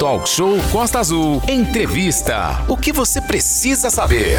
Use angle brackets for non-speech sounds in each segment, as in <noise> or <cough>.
Talk Show Costa Azul. Entrevista. O que você precisa saber?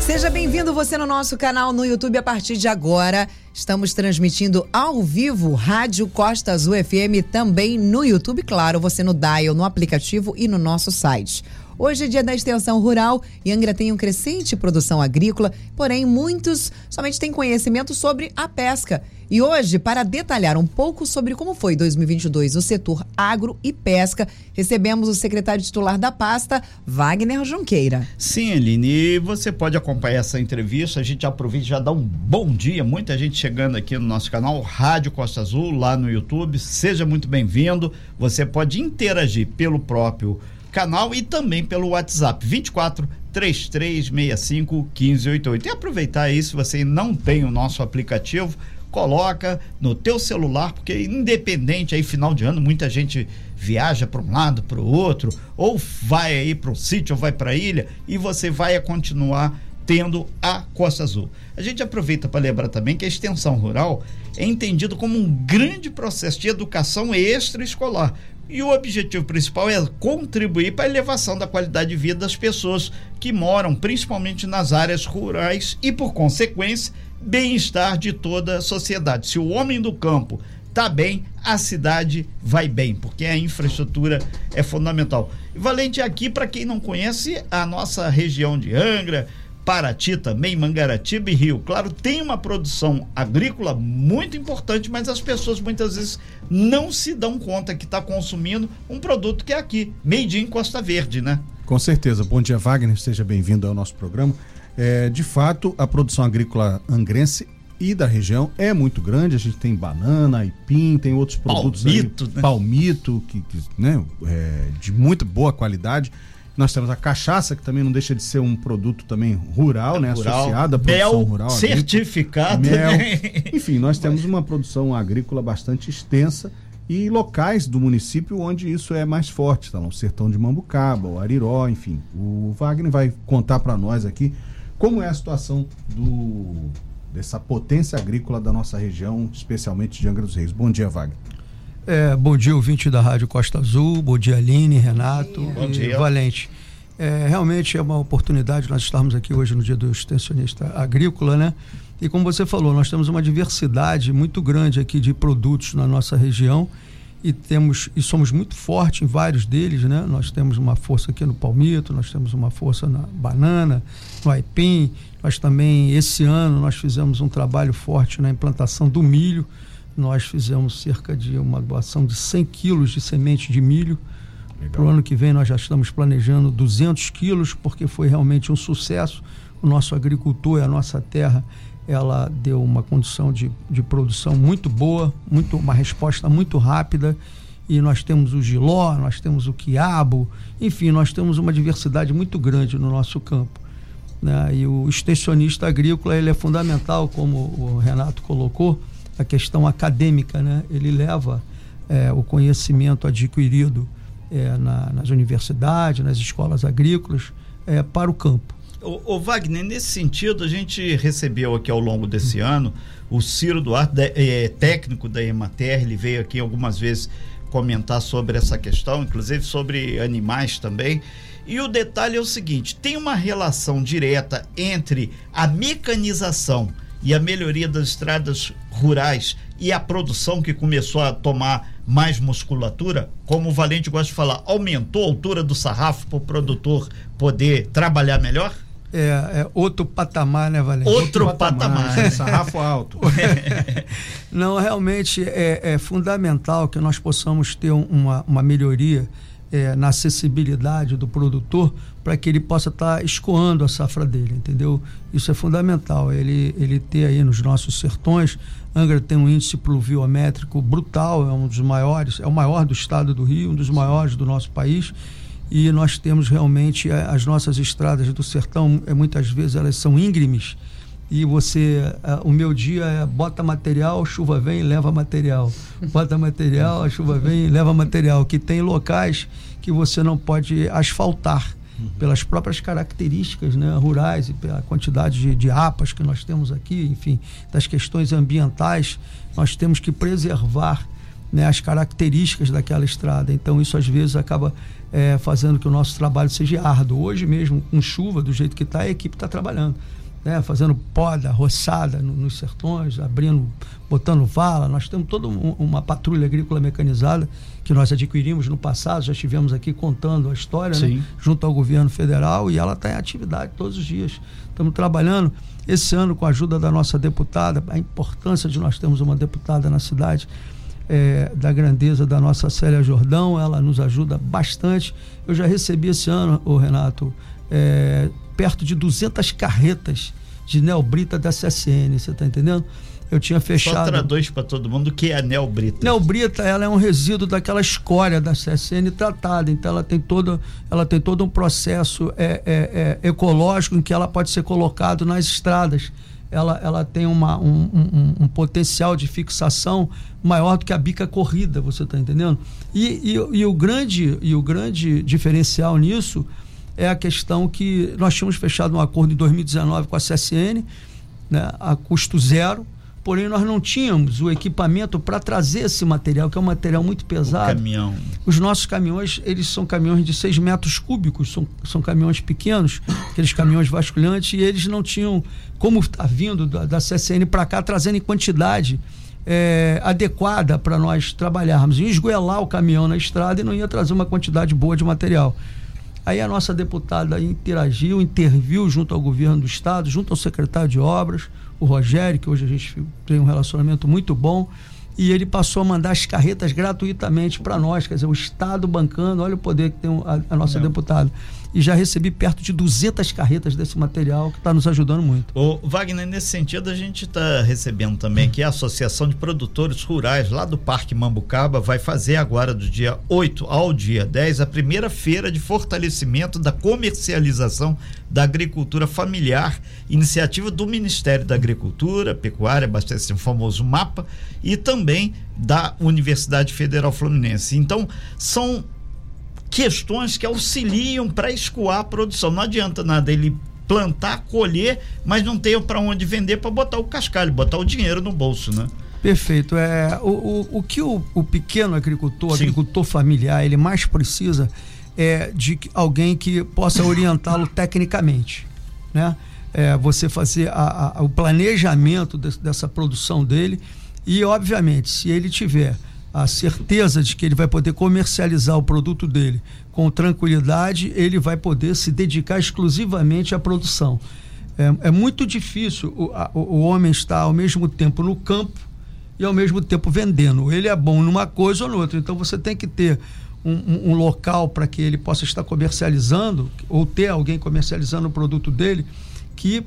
Seja bem-vindo você no nosso canal no YouTube a partir de agora. Estamos transmitindo ao vivo Rádio Costa Azul FM também no YouTube, claro, você no Dial, no aplicativo e no nosso site. Hoje é dia da extensão rural e Angra tem um crescente produção agrícola, porém muitos somente têm conhecimento sobre a pesca. E hoje, para detalhar um pouco sobre como foi 2022 o setor agro e pesca, recebemos o secretário titular da pasta, Wagner Junqueira. Sim, Aline, e você pode acompanhar essa entrevista. A gente aproveita e já dá um bom dia. Muita gente chegando aqui no nosso canal Rádio Costa Azul, lá no YouTube. Seja muito bem-vindo. Você pode interagir pelo próprio canal e também pelo WhatsApp 24 3365 1588. E aproveitar aí se você não tem o nosso aplicativo, coloca no teu celular, porque independente aí final de ano, muita gente viaja para um lado, para o outro, ou vai aí para o sítio, ou vai para a ilha, e você vai continuar tendo a Costa Azul. A gente aproveita para lembrar também que a extensão rural é entendido como um grande processo de educação extraescolar, e o objetivo principal é contribuir para a elevação da qualidade de vida das pessoas que moram principalmente nas áreas rurais e, por consequência, bem-estar de toda a sociedade. Se o homem do campo está bem, a cidade vai bem, porque a infraestrutura é fundamental. Valente aqui, para quem não conhece, a nossa região de Angra, Paraty também, Mangaratiba e Rio. Claro, tem uma produção agrícola muito importante, mas as pessoas muitas vezes não se dão conta que está consumindo um produto que é aqui, made in Costa Verde, né? Com certeza. Bom dia, Wagner. Seja bem-vindo ao nosso programa. É, de fato, a produção agrícola angrense e da região é muito grande. A gente tem banana, aipim, tem outros produtos palmito, aí, né? palmito, que, que né, é, de muito boa qualidade. Nós temos a cachaça, que também não deixa de ser um produto também rural, né? Rural. Associado à produção Mel rural. certificado. Mel. Enfim, nós temos uma produção agrícola bastante extensa e locais do município onde isso é mais forte, tá o sertão de Mambucaba, o Ariró, enfim. O Wagner vai contar para nós aqui como é a situação do dessa potência agrícola da nossa região, especialmente de Angra dos Reis. Bom dia, Wagner. É, bom dia, ouvinte da Rádio Costa Azul. Bom dia, Aline, Renato bom dia. Valente. É, realmente é uma oportunidade nós estarmos aqui hoje no dia do extensionista agrícola, né? E como você falou, nós temos uma diversidade muito grande aqui de produtos na nossa região e temos e somos muito fortes em vários deles, né? Nós temos uma força aqui no palmito, nós temos uma força na banana, no aipim. Nós também esse ano nós fizemos um trabalho forte na implantação do milho nós fizemos cerca de uma doação de 100 quilos de semente de milho. Para o ano que vem nós já estamos planejando 200 quilos, porque foi realmente um sucesso. O nosso agricultor e a nossa terra, ela deu uma condição de, de produção muito boa, muito, uma resposta muito rápida. E nós temos o giló, nós temos o quiabo, enfim, nós temos uma diversidade muito grande no nosso campo. Né? E o extensionista agrícola ele é fundamental, como o Renato colocou, a questão acadêmica, né? Ele leva é, o conhecimento adquirido é, na, nas universidades, nas escolas agrícolas, é, para o campo. O, Wagner, nesse sentido, a gente recebeu aqui ao longo desse uhum. ano o Ciro Duarte, é, técnico da Emater, ele veio aqui algumas vezes comentar sobre essa questão, inclusive sobre animais também. E o detalhe é o seguinte: tem uma relação direta entre a mecanização e a melhoria das estradas rurais e a produção que começou a tomar mais musculatura, como o Valente gosta de falar, aumentou a altura do sarrafo para o produtor poder trabalhar melhor? É, é, outro patamar, né, Valente? Outro, outro patamar. patamar. <laughs> sarrafo alto. <laughs> Não, realmente é, é, fundamental que nós possamos ter uma, uma melhoria é, na acessibilidade do produtor para que ele possa estar tá escoando a safra dele, entendeu? Isso é fundamental. Ele, ele ter aí nos nossos sertões, Angra tem um índice pluviométrico brutal, é um dos maiores, é o maior do estado do Rio, um dos maiores do nosso país. E nós temos realmente é, as nossas estradas do sertão, é, muitas vezes elas são íngremes e você é, o meu dia é bota material, chuva vem, leva material. Bota material, a chuva vem, leva material. Que tem locais que você não pode asfaltar pelas próprias características né, rurais e pela quantidade de, de apas que nós temos aqui, enfim, das questões ambientais, nós temos que preservar né, as características daquela estrada. Então isso às vezes acaba é, fazendo que o nosso trabalho seja árduo. Hoje mesmo, com chuva, do jeito que está, a equipe está trabalhando. Né, fazendo poda, roçada no, nos sertões, abrindo, botando vala. Nós temos toda um, uma patrulha agrícola mecanizada que nós adquirimos no passado, já estivemos aqui contando a história, né, junto ao governo federal, e ela está em atividade todos os dias. Estamos trabalhando esse ano com a ajuda da nossa deputada, a importância de nós termos uma deputada na cidade é, da grandeza da nossa Célia Jordão, ela nos ajuda bastante. Eu já recebi esse ano, o Renato, é, perto de 200 carretas de neobrita da CSN, você está entendendo? Eu tinha fechado. Só traduz para todo mundo o que é a neobrita. Neobrita, ela é um resíduo daquela escória da CSN tratada, então ela tem todo, ela tem todo um processo é, é, é, ecológico em que ela pode ser colocado nas estradas ela, ela tem uma, um, um, um, potencial de fixação maior do que a bica corrida, você está entendendo? E, e, e, o grande, e o grande diferencial nisso é a questão que nós tínhamos fechado um acordo em 2019 com a CSN, né, a custo zero, porém nós não tínhamos o equipamento para trazer esse material, que é um material muito pesado. O caminhão. Os nossos caminhões, eles são caminhões de 6 metros cúbicos, são, são caminhões pequenos, aqueles caminhões vasculhantes, e eles não tinham como está vindo da, da CSN para cá, trazendo em quantidade é, adequada para nós trabalharmos. Ia esgoelar o caminhão na estrada e não ia trazer uma quantidade boa de material. Aí a nossa deputada interagiu, interviu junto ao governo do estado, junto ao secretário de obras, o Rogério, que hoje a gente tem um relacionamento muito bom, e ele passou a mandar as carretas gratuitamente para nós, quer dizer, o Estado bancando, olha o poder que tem a, a nossa deputada e já recebi perto de 200 carretas desse material que está nos ajudando muito. O Wagner, nesse sentido, a gente está recebendo também que a Associação de Produtores Rurais lá do Parque Mambucaba vai fazer agora do dia 8 ao dia 10 a primeira feira de fortalecimento da comercialização da agricultura familiar, iniciativa do Ministério da Agricultura, Pecuária, abastecimento, famoso MAPA, e também da Universidade Federal Fluminense. Então, são questões que auxiliam para escoar a produção. Não adianta nada ele plantar, colher, mas não ter para onde vender para botar o cascalho, botar o dinheiro no bolso, né? Perfeito. É, o, o, o que o, o pequeno agricultor, Sim. agricultor familiar, ele mais precisa é de alguém que possa orientá-lo tecnicamente, né? É, você fazer a, a, o planejamento de, dessa produção dele e, obviamente, se ele tiver a certeza de que ele vai poder comercializar o produto dele com tranquilidade, ele vai poder se dedicar exclusivamente à produção. É, é muito difícil o, a, o homem estar ao mesmo tempo no campo e ao mesmo tempo vendendo. Ele é bom numa coisa ou noutra. Então você tem que ter um, um, um local para que ele possa estar comercializando ou ter alguém comercializando o produto dele que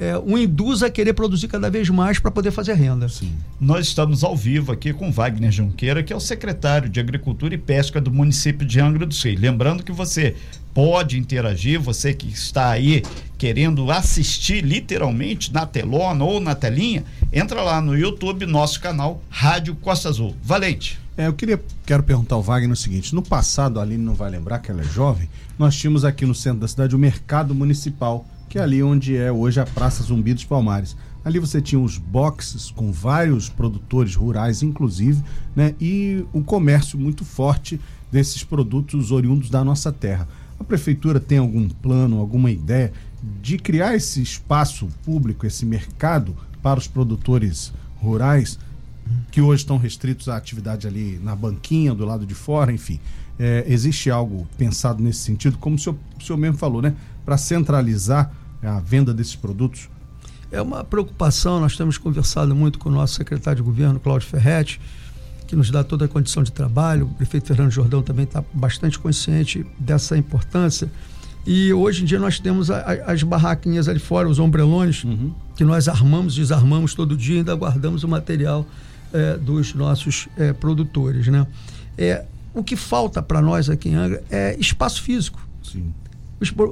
é, o induz a querer produzir cada vez mais para poder fazer renda. Sim. Nós estamos ao vivo aqui com Wagner Junqueira, que é o secretário de Agricultura e Pesca do município de Angra do Sul. Lembrando que você pode interagir, você que está aí querendo assistir literalmente na telona ou na telinha, entra lá no YouTube, nosso canal Rádio Costa Azul. Valente. É, eu queria, quero perguntar ao Wagner o seguinte: no passado, a Aline não vai lembrar que ela é jovem, nós tínhamos aqui no centro da cidade o mercado municipal que é ali onde é hoje a Praça Zumbi dos Palmares. Ali você tinha os boxes com vários produtores rurais, inclusive, né? E um comércio muito forte desses produtos oriundos da nossa terra. A prefeitura tem algum plano, alguma ideia de criar esse espaço público, esse mercado para os produtores rurais que hoje estão restritos à atividade ali na banquinha, do lado de fora, enfim. É, existe algo pensado nesse sentido, como o senhor, o senhor mesmo falou, né? Para centralizar a venda desses produtos? É uma preocupação, nós temos conversado muito com o nosso secretário de governo, Cláudio Ferretti, que nos dá toda a condição de trabalho. O prefeito Fernando Jordão também está bastante consciente dessa importância. E hoje em dia nós temos a, a, as barraquinhas ali fora, os ombrelones, uhum. que nós armamos, desarmamos todo dia e ainda guardamos o material é, dos nossos é, produtores. Né? É, o que falta para nós aqui em Angra é espaço físico. Sim.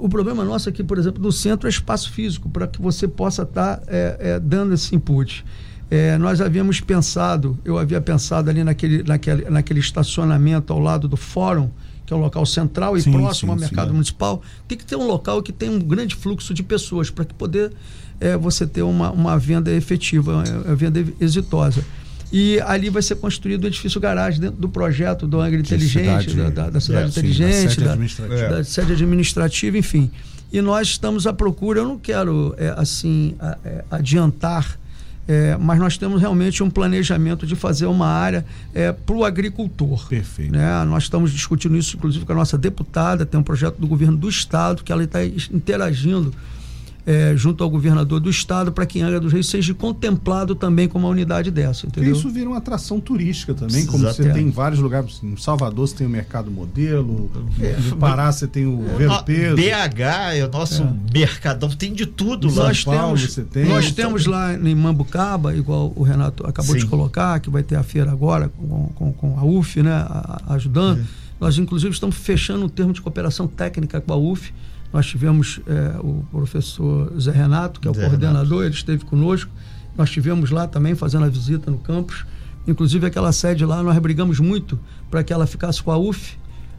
O problema nosso aqui, por exemplo, do centro é espaço físico, para que você possa estar tá, é, é, dando esse input. É, nós havíamos pensado, eu havia pensado ali naquele, naquele, naquele estacionamento ao lado do fórum, que é um local central e sim, próximo sim, ao mercado sim, é. municipal, tem que ter um local que tem um grande fluxo de pessoas para que poder é, você ter uma, uma venda efetiva, uma venda exitosa. E ali vai ser construído o edifício garagem dentro do projeto do Angra Inteligente, cidade, da, da, da cidade é, sim, inteligente, da sede da, administrativa. da sede administrativa, enfim. E nós estamos à procura, eu não quero é, assim a- é, adiantar, é, mas nós temos realmente um planejamento de fazer uma área para o agricultor. Perfeito. Né? Nós estamos discutindo isso, inclusive, com a nossa deputada, tem um projeto do governo do Estado, que ela está interagindo é, junto ao governador do Estado para que Angra dos Reis seja contemplado também como uma unidade dessa, E entendeu? isso vira uma atração turística também, como Exato. você É. tem em vários lugares. Em Salvador você tem o Mercado Modelo, no Pará você tem o Ver No- o Peso. BH é o nosso mercadão, tem de tudo lá. nós Paulo temos, você tem. nós temos lá em Mambucaba, igual o Renato acabou Sim. de colocar, que vai ter a feira agora com, com, com a UF, né, a- ajudando. Nós, inclusive, estamos fechando um termo de cooperação técnica com a UF. Nós tivemos eh, o professor Zé Renato, que é o Zé coordenador, ele esteve conosco. Nós tivemos lá também fazendo a visita no campus. Inclusive, aquela sede lá, nós brigamos muito para que ela ficasse com a UF,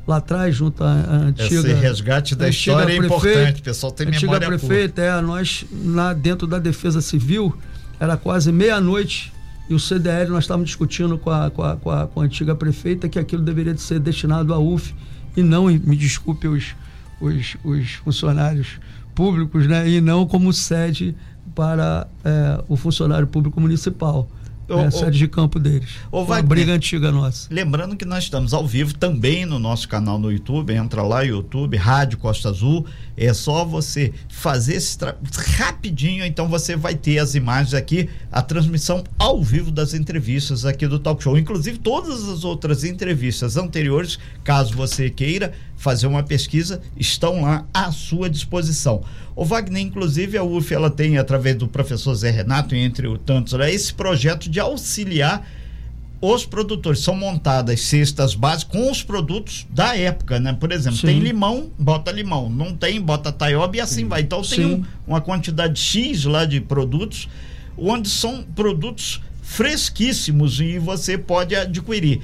lá atrás, junto à antiga. Esse resgate da antiga história é prefeita- importante, o pessoal tem antiga memória curta. prefeita, é, nós lá dentro da Defesa Civil, era quase meia-noite e o CDL nós estávamos discutindo com a, com, a, com, a, com a antiga prefeita que aquilo deveria de ser destinado à UF e não, me desculpe os, os, os funcionários públicos, né, e não como sede para é, o funcionário público municipal. Ô, ô, sede de campo deles. ô, Foi uma Wagner. briga antiga nossa. Lembrando que nós estamos ao vivo também no nosso canal no YouTube. Entra lá, YouTube, Rádio Costa Azul. É só você fazer esse tra... rapidinho, então você vai ter as imagens aqui, a transmissão ao vivo das entrevistas aqui do Talk Show. Inclusive, todas as outras entrevistas anteriores, caso você queira fazer uma pesquisa, estão lá à sua disposição. O Wagner, inclusive, a UF, ela tem, através do professor Zé Renato, entre tantos, né, esse projeto de auxiliar os produtores são montadas cestas básicas com os produtos da época, né? Por exemplo, Sim. tem limão, bota limão. Não tem, bota taioba e assim vai. Então tem Sim. um- uma quantidade X lá de produtos, onde são produtos fresquíssimos e você pode adquirir.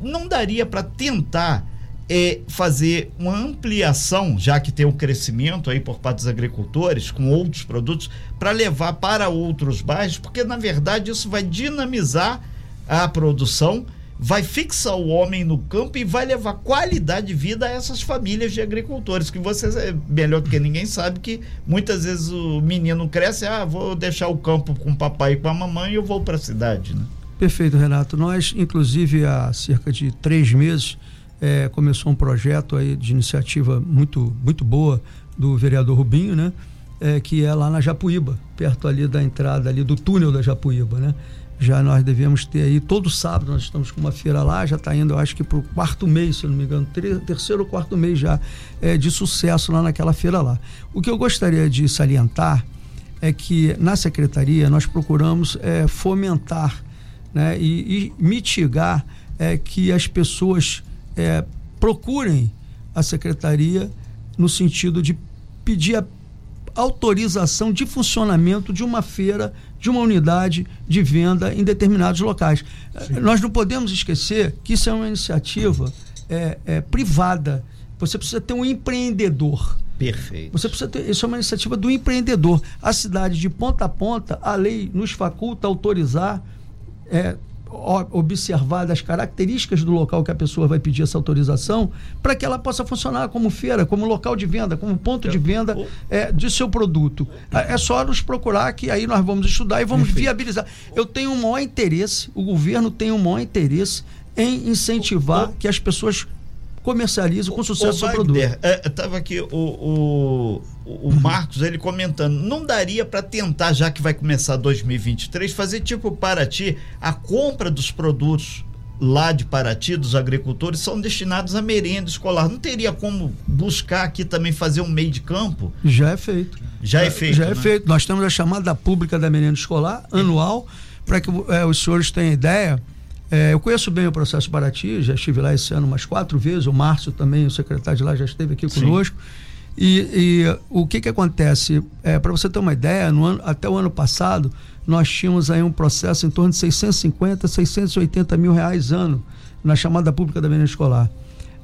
Não daria para tentar é, fazer uma ampliação, já que tem um crescimento aí por parte dos agricultores, com outros produtos, para levar para outros bairros, porque na verdade isso vai dinamizar a produção, vai fixar o homem no campo e vai levar qualidade de vida a essas famílias de agricultores, que você é melhor do que ninguém sabe que muitas vezes o menino cresce, ah, vou deixar o campo com o papai e com a mamãe e eu vou para a cidade, né? Perfeito, Renato. Nós, inclusive, há cerca de três meses, eh, começou um projeto aí de iniciativa muito, muito boa do vereador Rubinho, né? Eh, que é lá na Japuíba, perto ali da entrada ali do túnel da Japuíba, né? Já nós devemos ter aí, todo sábado nós estamos com uma feira lá, já está indo, eu acho que para o quarto mês, se eu não me engano, terceiro ou quarto mês já eh, de sucesso lá naquela feira lá. O que eu gostaria de salientar é que na secretaria nós procuramos eh, fomentar né, e, e mitigar é, que as pessoas é, procurem a secretaria no sentido de pedir a autorização de funcionamento de uma feira, de uma unidade de venda em determinados locais. Eh, Nós não podemos esquecer que isso é uma iniciativa é, é, privada. Você precisa ter um empreendedor. Perfeito. Você precisa ter, isso é uma iniciativa do empreendedor. A cidade de ponta a ponta, a lei nos faculta autorizar, é, o- observar das características do local que a pessoa vai pedir essa autorização, para que ela possa funcionar como feira, como local de venda, como ponto de venda é, de seu produto. É é só nos procurar que aí nós vamos estudar e vamos viabilizar. Eu tenho um maior interesse, o governo tem um maior interesse em incentivar que as pessoas comercializem com sucesso o seu produto. Wagner, é, aqui o, o, o Marcos ele comentando, não daria para tentar já que vai começar 2023 fazer tipo Paraty, a compra dos produtos lá de Paraty dos agricultores são destinados à merenda escolar. Não teria como buscar aqui também fazer um meio de campo? Já é feito. Já é feito, Já é né? feito. Nós temos a chamada pública da merenda escolar anual, para que eh, os senhores tenham ideia. Eh, eu conheço bem o processo Paraty, já estive lá esse ano umas quatro vezes. O Márcio também, o secretário de lá, já esteve aqui Sim. conosco. E, e o que que acontece? É, para você ter uma ideia, no ano, até o ano passado, nós tínhamos aí um processo em torno de 650, 680 mil reais ano na chamada pública da merenda escolar.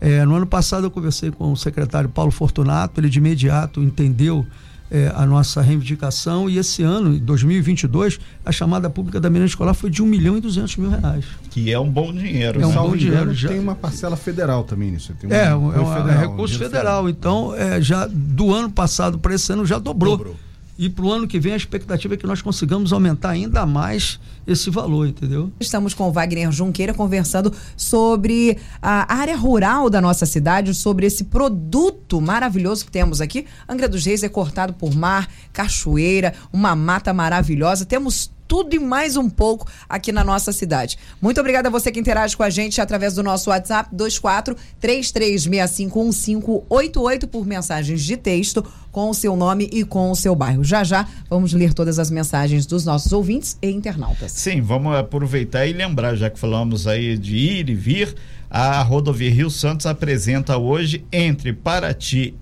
É, no ano passado eu conversei com o secretário Paulo Fortunato, ele de imediato entendeu é, a nossa reivindicação e esse ano, 2022, a chamada pública da merenda escolar foi de 1 milhão e 200 mil reais. Que é um bom dinheiro. É um né? bom dinheiro. Já... Tem uma parcela federal também nisso. Tem um é, um, é, um, federal, é recurso federal. Então, é, já do ano passado para esse ano já dobrou. dobrou. E para o ano que vem a expectativa é que nós consigamos aumentar ainda mais esse valor, entendeu? Estamos com o Wagner Junqueira conversando sobre a área rural da nossa cidade, sobre esse produto maravilhoso que temos aqui. Angra dos Reis é cortado por mar, cachoeira, uma mata maravilhosa. Temos tudo e mais um pouco aqui na nossa cidade. Muito obrigada a você que interage com a gente através do nosso WhatsApp 24 33651588 por mensagens de texto com o seu nome e com o seu bairro. Já já vamos ler todas as mensagens dos nossos ouvintes e internautas. Sim, vamos aproveitar e lembrar, já que falamos aí de ir e vir, a rodovia Rio Santos apresenta hoje entre Paraty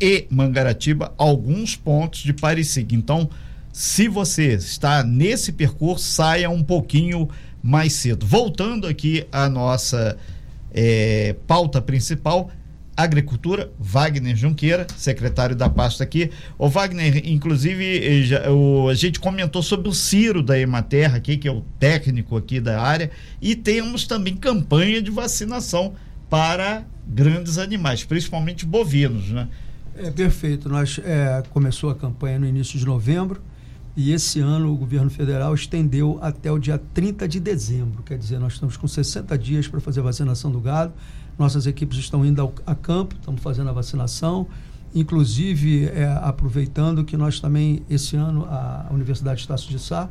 e Mangaratiba alguns pontos de parecida. Então, se você está nesse percurso, saia um pouquinho mais cedo. Voltando aqui à nossa é, pauta principal, Agricultura, Wagner Junqueira, secretário da pasta aqui. O Wagner, inclusive, eh, já, o, a gente comentou sobre o Ciro da Ematerra aqui, que é o técnico aqui da área, e temos também campanha de vacinação para grandes animais, principalmente bovinos, né? É perfeito. Nós é, começou a campanha no início de novembro. E esse ano o governo federal estendeu até o dia 30 de dezembro. Quer dizer, nós estamos com 60 dias para fazer a vacinação do gado. Nossas equipes estão indo ao, a campo, estamos fazendo a vacinação. Inclusive, é, aproveitando que nós também, esse ano, a Universidade Estácio de Sá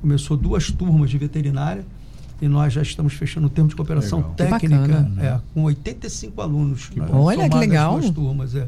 começou duas turmas de veterinária e nós já estamos fechando o termo de cooperação legal. técnica bacana, né? é, com 85 alunos. Que Olha que legal. Duas turmas, é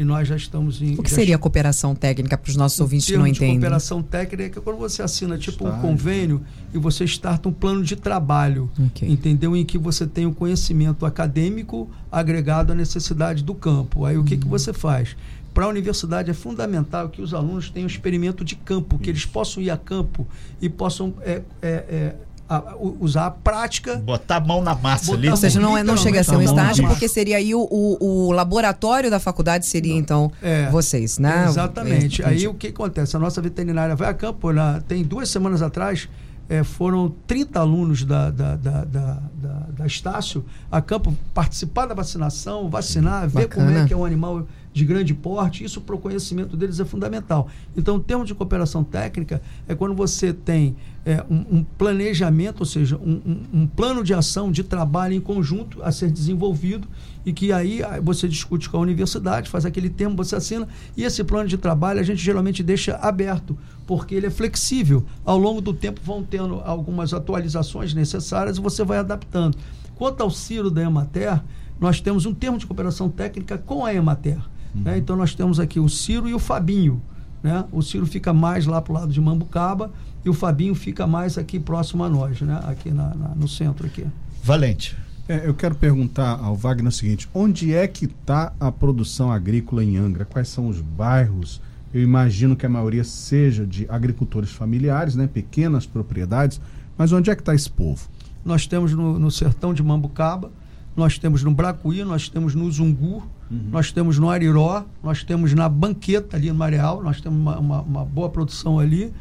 e nós já estamos em. O que seria a cooperação técnica para os nossos ouvintes que não entendem? Cooperação técnica é quando você assina tipo um convênio e você starta um plano de trabalho, okay. entendeu? Em que você tem o um conhecimento acadêmico agregado à necessidade do campo. Aí o que, que uhum. você faz? Para a universidade é fundamental que os alunos tenham um experimento de campo, que eles possam ir a campo e possam é, é, é, a, usar a prática. Botar a mão na massa ali. Ou seja, não, é, não chega a ser um estágio, porque seria aí o, o, o, laboratório da faculdade seria, não. então, é, vocês, né? Exatamente. É, aí o que acontece? A nossa veterinária vai a campo, na, tem duas semanas atrás, é, foram 30 alunos da, da, da, da, da, da Estácio a campo participar da vacinação, vacinar, ver como é que é um animal de grande porte, isso para o conhecimento deles é fundamental. Então, o termo de cooperação técnica é quando você tem é, um, um, planejamento, ou seja, um, um, um, plano de ação, de trabalho em conjunto a ser desenvolvido e que aí você discute com a universidade, faz aquele termo, você assina, e esse plano de trabalho a gente geralmente deixa aberto, porque ele é flexível. Ao longo do tempo vão tendo algumas atualizações necessárias e você vai adaptando. Quanto ao Ciro da Emater, nós temos um termo de cooperação técnica com a Emater. Uhum. Né? Então nós temos aqui o Ciro e o Fabinho. Né? O Ciro fica mais lá para o lado de Mambucaba e o Fabinho fica mais aqui próximo a nós, né? aqui na, na, no centro. aqui. Valente. É, eu quero perguntar ao Wagner o seguinte: onde é que está a produção agrícola em Angra? Quais são os bairros? Eu imagino que a maioria seja de agricultores familiares, né? pequenas propriedades, mas onde é que está esse povo? Nós temos no, no sertão de Mambucaba, nós temos no Bracuí, nós temos no Zungu, uhum. nós temos no Ariró, nós temos na Banqueta ali no Mareal, nós temos uma, uma, uma boa produção ali.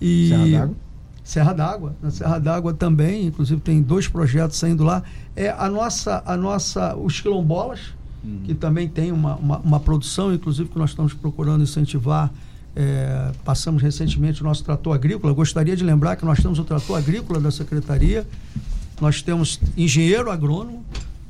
E Serra d'Água? Serra d'Água. Na Serra d'Água também, inclusive tem dois projetos saindo lá. É a nossa, a nossa, os quilombolas, uhum. que também tem uma, uma, uma, produção, inclusive que nós estamos procurando incentivar. É, passamos recentemente o nosso trator agrícola. gostaria de lembrar que nós temos o trator agrícola da Secretaria, nós temos engenheiro agrônomo,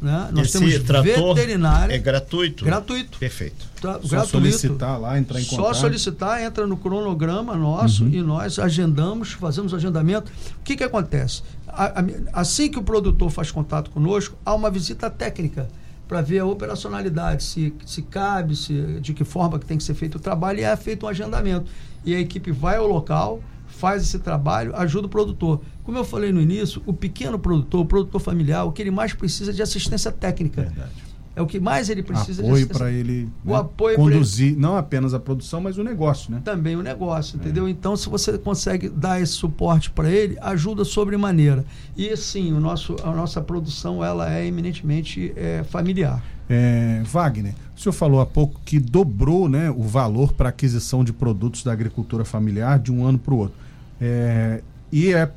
né? Nós Esse temos trator veterinário. É gratuito? Gratuito. Perfeito. Tra Só gratuito. solicitar lá, entrar em contato. Só solicitar, entra no cronograma nosso uhum. e nós agendamos, fazemos o agendamento. O que, que acontece? A, a, assim que o produtor faz contato conosco, há uma visita técnica para ver a operacionalidade, se, se cabe, se, de que forma que tem que ser feito o trabalho, e é feito um agendamento. E a equipe vai ao local, faz esse trabalho, ajuda o produtor. Como eu falei no início, o pequeno produtor, o produtor familiar, o que ele mais precisa é de assistência técnica. Verdade. É o que mais ele precisa apoio para ele o né, apoio conduzir ele. não apenas a produção, mas o negócio, né? Também o negócio, é. entendeu? Então, se você consegue dar esse suporte para ele, ajuda sobremaneira. E sim, o nosso, a nossa produção ela é eminentemente é, familiar. É, Wagner, o senhor falou há pouco que dobrou né, o valor para aquisição de produtos da agricultura familiar de um ano para o outro. É, e é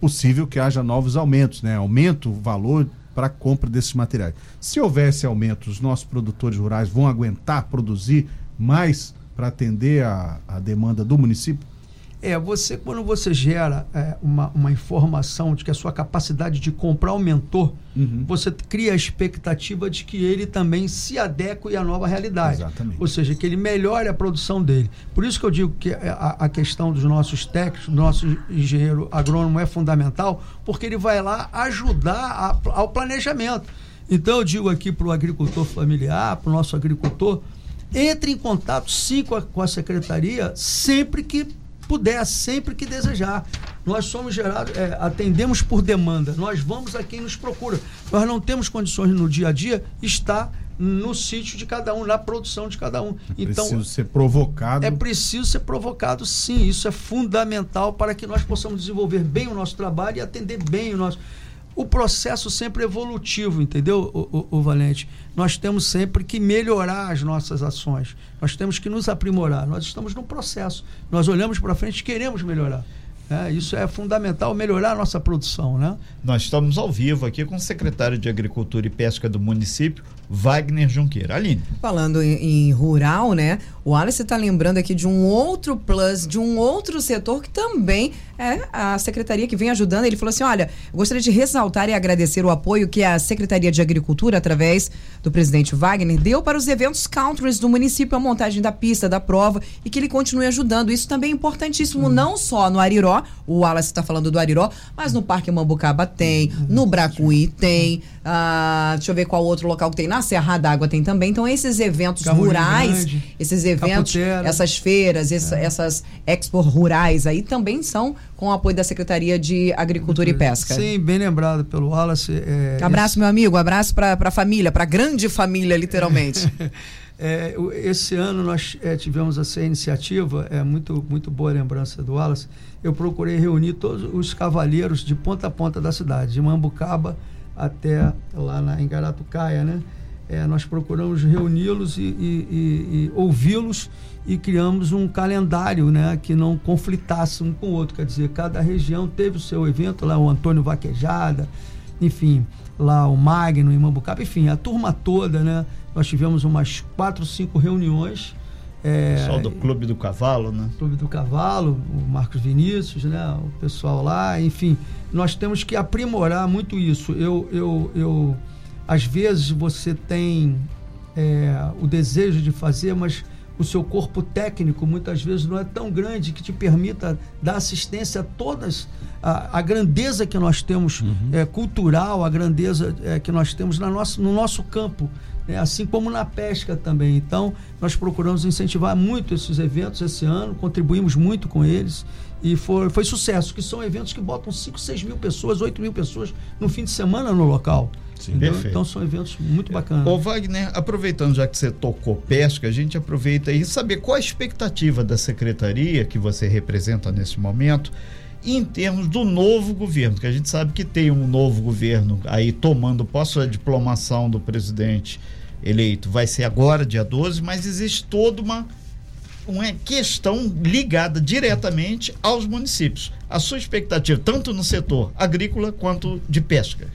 possível que haja novos aumentos, né? Aumento o valor para a compra desses materiais. Se houvesse aumento, os nossos produtores rurais vão aguentar produzir mais para atender a, a demanda do município? É, você, quando você gera é, uma, uma informação de que a sua capacidade de comprar aumentou, uhum. você cria a expectativa de que ele também se adeque à nova realidade. Exatamente. Ou seja, que ele melhore a produção dele. Por isso que eu digo que a, a questão dos nossos técnicos, do nosso engenheiro agrônomo é fundamental, porque ele vai lá ajudar a, ao planejamento. Então eu digo aqui para o agricultor familiar, para o nosso agricultor, entre em contato sim com a, com a secretaria sempre que puder, sempre que desejar. Nós somos gerados, é, atendemos por demanda. Nós vamos a quem nos procura. Nós não temos condições no dia a dia estar no sítio de cada um, na produção de cada um. É então, preciso ser provocado. É preciso ser provocado, sim. Isso é fundamental para que nós possamos desenvolver bem o nosso trabalho e atender bem o nosso o processo sempre evolutivo, entendeu, o, o, o, Valente? Nós temos sempre que melhorar as nossas ações, nós temos que nos aprimorar. Nós estamos num processo, nós olhamos para frente e queremos melhorar. É, isso é fundamental, melhorar a nossa produção. Né? Nós estamos ao vivo aqui com o secretário de Agricultura e Pesca do município, Wagner Junqueira. Aline. Falando em, em rural, né? O Alice está lembrando aqui de um outro plus, de um outro setor que também é a secretaria que vem ajudando. Ele falou assim: olha, gostaria de ressaltar e agradecer o apoio que a Secretaria de Agricultura, através do presidente Wagner, deu para os eventos countries do município, a montagem da pista, da prova, e que ele continue ajudando. Isso também é importantíssimo, hum. não só no Ariró, o Wallace está falando do Ariró, mas no Parque Mambucaba tem, hum. no Bracuí tem, ah, deixa eu ver qual outro local que tem. Na Serra d'Água tem também. Então, esses eventos rurais, grande, esses eventos, essas feiras, essa, é. essas expos rurais aí também são com o apoio da Secretaria de Agricultura e Pesca. Sim, bem lembrado pelo Wallace. É, abraço, esse... meu amigo, abraço para a família, para a grande família, literalmente. <laughs> É, esse ano nós é, tivemos essa iniciativa, é muito, muito boa lembrança do Wallace. Eu procurei reunir todos os cavalheiros de ponta a ponta da cidade, de Mambucaba até lá na, em Garatucaia, né? É, nós procuramos reuni-los e, e, e, ouvi-los e criamos um calendário né, que não conflitasse um com o outro. Quer dizer, cada região teve o seu evento, lá o Antônio Vaquejada, enfim, lá o Magno em Mambucaba, enfim, a turma toda, né? Nós tivemos umas quatro, cinco reuniões. É, pessoal do Clube do Cavalo, né? Clube do Cavalo, o Marcos Vinícius, né? O pessoal lá, enfim, nós temos que aprimorar muito isso. Eu, eu, eu às vezes você tem é, o desejo de fazer, mas o seu corpo técnico muitas vezes não é tão grande que te permita dar assistência a todas a, a grandeza que nós temos uhum. é, cultural, a grandeza é, que nós temos na nossa, no nosso campo, né? assim como na pesca também. Então, nós procuramos incentivar muito esses eventos esse ano, contribuímos muito com eles e foi, foi sucesso, que são eventos que botam 5, 6 mil pessoas, 8 mil pessoas no fim de semana no local. Sim, então, então, são eventos muito bacanas. Ô Wagner, aproveitando já que você tocou pesca, a gente aproveita aí saber qual a expectativa da secretaria que você representa nesse momento em termos do novo governo, que a gente sabe que tem um novo governo aí tomando posse a diplomação do presidente eleito vai ser agora, dia 12, mas existe toda uma uma questão ligada diretamente aos municípios. A sua expectativa, tanto no setor agrícola quanto de pesca?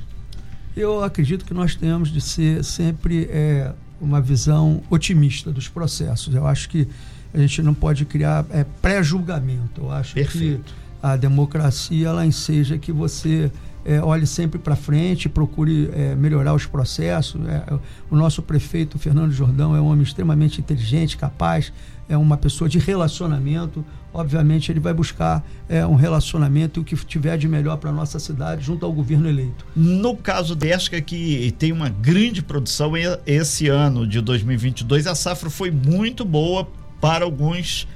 Eu acredito que nós temos de ser sempre é, uma visão otimista dos processos. Eu acho que a gente não pode criar é, pré-julgamento. Eu acho Perfeito. que a democracia ela enseja que você é, olhe sempre para frente, procure é, melhorar os processos. É, o nosso prefeito, Fernando Jordão, é um homem extremamente inteligente, capaz, é uma pessoa de relacionamento. Obviamente, ele vai buscar é, um relacionamento e o que tiver de melhor para a nossa cidade junto ao governo eleito. No caso desta, que tem uma grande produção esse ano de 2022, a safra foi muito boa para alguns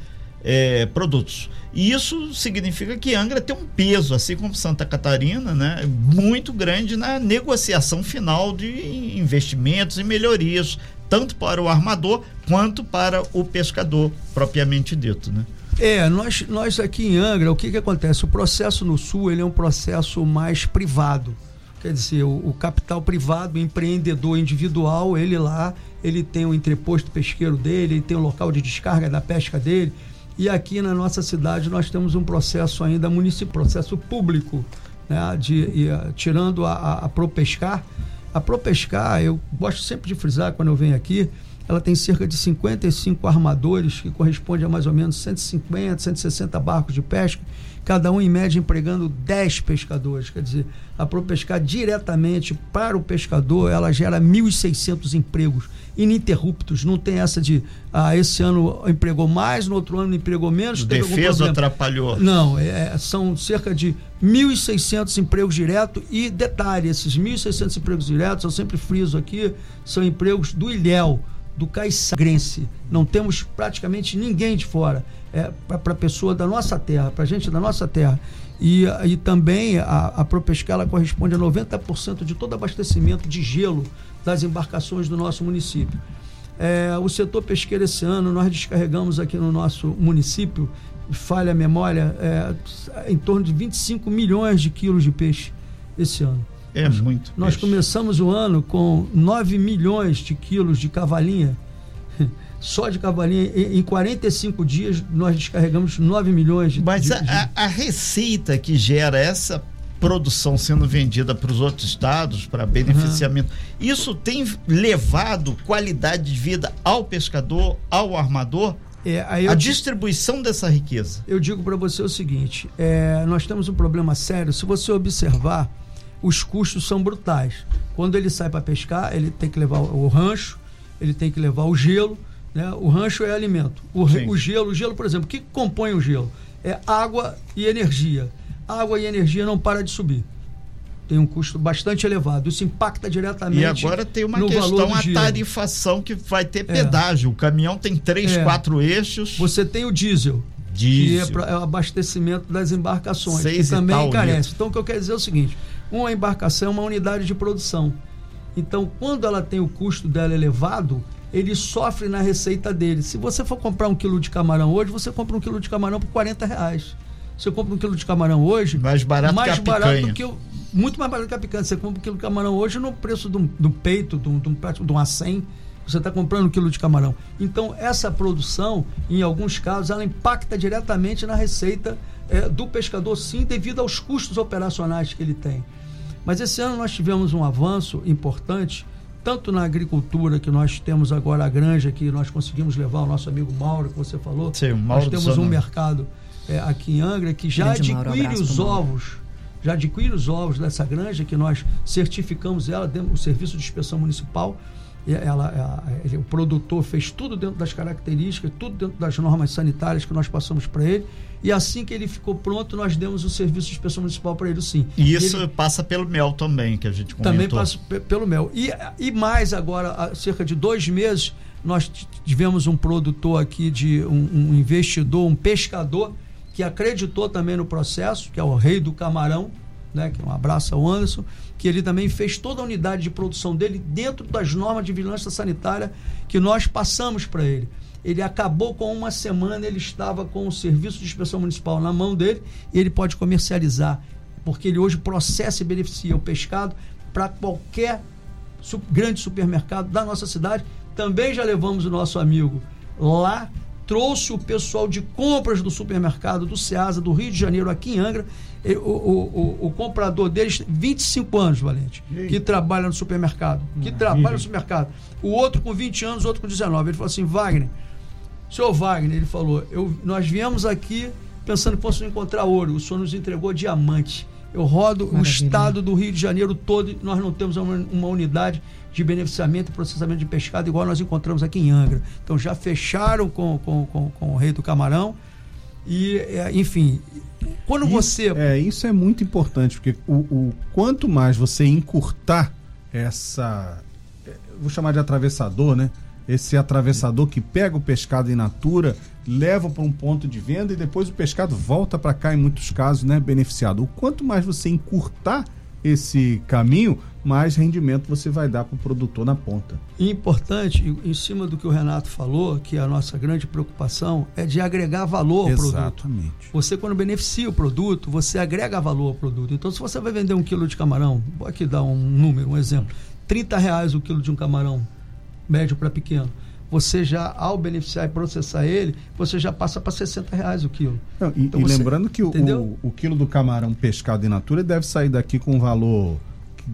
é, produtos. E isso significa que Angra tem um peso, assim como Santa Catarina, né, muito grande na negociação final de investimentos e melhorias tanto para o armador quanto para o pescador propriamente dito, né? É, nós, nós aqui em Angra, o que, que acontece? O processo no Sul ele é um processo mais privado. Quer dizer, o, o, capital privado, o empreendedor individual, ele lá, ele tem o entreposto pesqueiro dele, ele tem o local de descarga da pesca dele. E aqui na nossa cidade nós temos um processo ainda municipal, processo público, né, de, e, tirando a, a, a ProPescar. A ProPescar, eu gosto sempre de frisar quando eu venho aqui, ela tem cerca de 55 armadores, que corresponde a mais ou menos 150, 160 barcos de pesca, cada um em média empregando 10 pescadores. Quer dizer, a ProPescar diretamente para o pescador, ela gera 1.600 empregos ininterruptos. Não tem essa de, ah, esse ano empregou mais, no outro ano empregou menos. Defesa atrapalhou. Não, é, são cerca de 1.600 empregos diretos e, detalhe, esses 1.600 empregos diretos, eu sempre friso aqui, são empregos do Ilhéu do caiçagrense. Não temos praticamente ninguém de fora. É para a pessoa da nossa terra, para a gente da nossa terra. E, e também a, a ela corresponde a 90% de todo abastecimento de gelo das embarcações do nosso município. É, o setor pesqueiro esse ano, nós descarregamos aqui no nosso município, falha a memória, é, em torno de 25 milhões de quilos de peixe esse ano. É nós, muito. Nós peixe. começamos o ano com 9 milhões de quilos de cavalinha. <laughs> Só de cavalinha, em 45 dias nós descarregamos 9 milhões de Mas de, a, a, a receita que gera essa produção sendo vendida para os outros estados para beneficiamento. Uhum. Isso tem levado qualidade de vida ao pescador, ao armador? É, a distribuição dessa riqueza. Eu digo para você o seguinte: é, nós temos um problema sério. Se você observar, os custos são brutais. Quando ele sai para pescar, ele tem que levar o rancho, ele tem que levar o gelo. Né? O rancho é alimento. O, o gelo, o gelo, por exemplo, o que compõe o gelo? É água e energia. Água e energia não para de subir. Tem um custo bastante elevado. Isso impacta diretamente. E agora tem uma questão, a tarifação que vai ter é. pedágio. É. O caminhão tem três, é. quatro eixos. Você tem o diesel. Diesel. Que é, pra, é o abastecimento das embarcações. Seis que também encarece. Então, o que eu quero dizer é o seguinte: uma embarcação é uma unidade de produção. Então, quando ela tem o custo dela elevado, ele sofre na receita dele. Se você for comprar um quilo de camarão hoje, você compra um quilo de camarão por 40 reais. Você compra um quilo de camarão hoje. Mais barato mais que a barato picanha. que Muito mais barato que a picanha. Você compra um quilo de camarão hoje no preço do, do peito, de um, de um, de um acém. Você está comprando um quilo de camarão. Então, essa produção, em alguns casos, ela impacta diretamente na receita é, do pescador, sim, devido aos custos operacionais que ele tem. Mas esse ano nós tivemos um avanço importante, tanto na agricultura, que nós temos agora a granja, que nós conseguimos levar o nosso amigo Mauro, que você falou. Sim, Mauro nós temos um mercado é, aqui em Angra que já Grande adquire Mauro, os ovos. Já adquire os ovos dessa granja, que nós certificamos ela, dentro do serviço de inspeção municipal. Ela, ela, o produtor fez tudo dentro das características, tudo dentro das normas sanitárias que nós passamos para ele. E assim que ele ficou pronto, nós demos o serviço de inspeção municipal para ele, sim. E isso ele, passa pelo mel também, que a gente comentou. Também passa pelo mel. E, e mais agora, há cerca de dois meses, nós tivemos um produtor aqui, de um, um investidor, um pescador, que acreditou também no processo, que é o rei do camarão, né, que é um abraço ao Anderson, que ele também fez toda a unidade de produção dele dentro das normas de vigilância sanitária que nós passamos para ele. Ele acabou com uma semana, ele estava com o serviço de inspeção municipal na mão dele e ele pode comercializar, porque ele hoje processa e beneficia o pescado para qualquer grande supermercado da nossa cidade. Também já levamos o nosso amigo lá, trouxe o pessoal de compras do supermercado do Ceasa, do Rio de Janeiro, aqui em Angra. O, o, o, o comprador deles, 25 anos, Valente, que trabalha no supermercado. Que trabalha no supermercado. O outro com 20 anos, o outro com 19. Ele falou assim: Wagner, Senhor Wagner, ele falou, eu, nós viemos aqui pensando que fosse encontrar ouro, o senhor nos entregou diamante. Eu rodo Maravilha. o estado do Rio de Janeiro todo e nós não temos uma, uma, unidade de beneficiamento e processamento de pescado igual nós encontramos aqui em Angra. Então já fecharam com, com, com, com o Rei do Camarão e, é, enfim, quando isso, você... É, isso é muito importante, porque o, o quanto mais você encurtar essa... É, vou chamar de atravessador, né? esse atravessador que pega o pescado in natura, leva para um ponto de venda e depois o pescado volta para cá, em muitos casos, né, beneficiado. O quanto mais você encurtar esse caminho, mais rendimento você vai dar para o produtor na ponta. E importante, em cima do que o Renato falou, que a nossa grande preocupação é de agregar valor ao Exatamente. produto. Você, quando beneficia o produto, você agrega valor ao produto. Então, se você vai vender um quilo de camarão, vou aqui dar um número, um exemplo: 30 reais o quilo de um camarão, médio para pequeno você já, ao beneficiar e processar ele, você já passa para 60 reais o quilo. Não, e, então e você, lembrando que o, o, o, quilo do camarão pescado in natura deve sair daqui com valor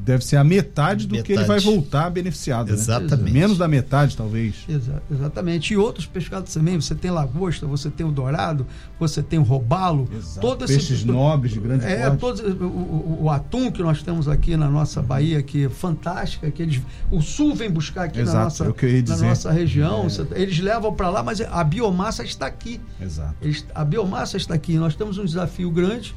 deve ser a metade do metade. que ele vai voltar beneficiado. Né? Exatamente. Né? Menos da metade, talvez. Exa exatamente. E outros pescados também. Você tem lagosta, você tem o dourado, você tem o robalo. Todos Peixes esse... nobres de grande é, porte. Todos, o, o, o, atum que nós temos aqui na nossa Bahia, que é fantástica, que eles, o sul vem buscar aqui Exato, na, nossa, é na nossa região. É. Eles levam para lá, mas a biomassa está aqui. Exato. Eles, a biomassa está aqui. Nós temos um desafio grande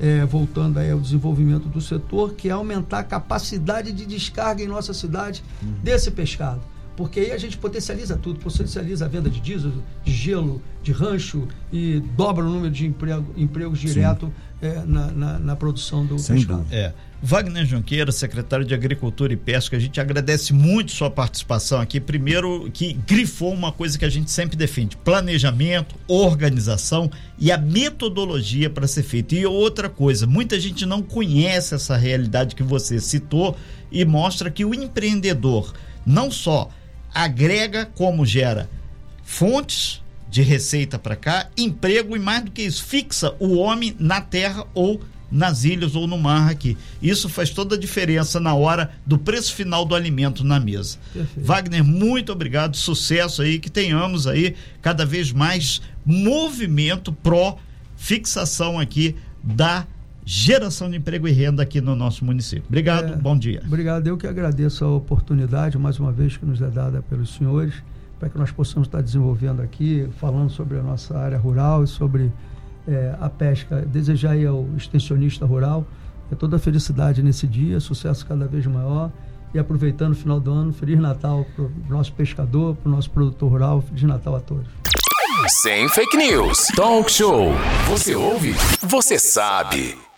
é, voltando aí ao desenvolvimento do setor, que é aumentar a capacidade de descarga em nossa cidade uhum. desse pescado. Porque aí a gente potencializa tudo, potencializa a venda de diesel, de gelo, de rancho e dobra o número de emprego, empregos direto é, na, na, na, produção do Sem pescado. É. Wagner Junqueira, secretário de Agricultura e Pesca, a gente agradece muito sua participação aqui. Primeiro, que grifou uma coisa que a gente sempre defende: planejamento, organização e a metodologia para ser feito. E outra coisa, muita gente não conhece essa realidade que você citou e mostra que o empreendedor não só agrega, como gera fontes de receita para cá, emprego e mais do que isso, fixa o homem na terra ou nas ilhas ou no mar aqui. Isso faz toda a diferença na hora do preço final do alimento na mesa. Perfeito. Wagner, muito obrigado, sucesso aí, que tenhamos aí cada vez mais movimento pró fixação aqui da geração de emprego e renda aqui no nosso município. Obrigado, é, bom dia. Obrigado, eu que agradeço a oportunidade, mais uma vez, que nos é dada pelos senhores, para que nós possamos estar desenvolvendo aqui, falando sobre a nossa área rural e sobre é, a pesca, desejar aí ao extensionista rural é toda a felicidade nesse dia, sucesso cada vez maior e aproveitando o final do ano, Feliz Natal para o nosso pescador, para o nosso produtor rural, Feliz Natal a todos. Sem fake news. Talk show. Você ouve? Você sabe.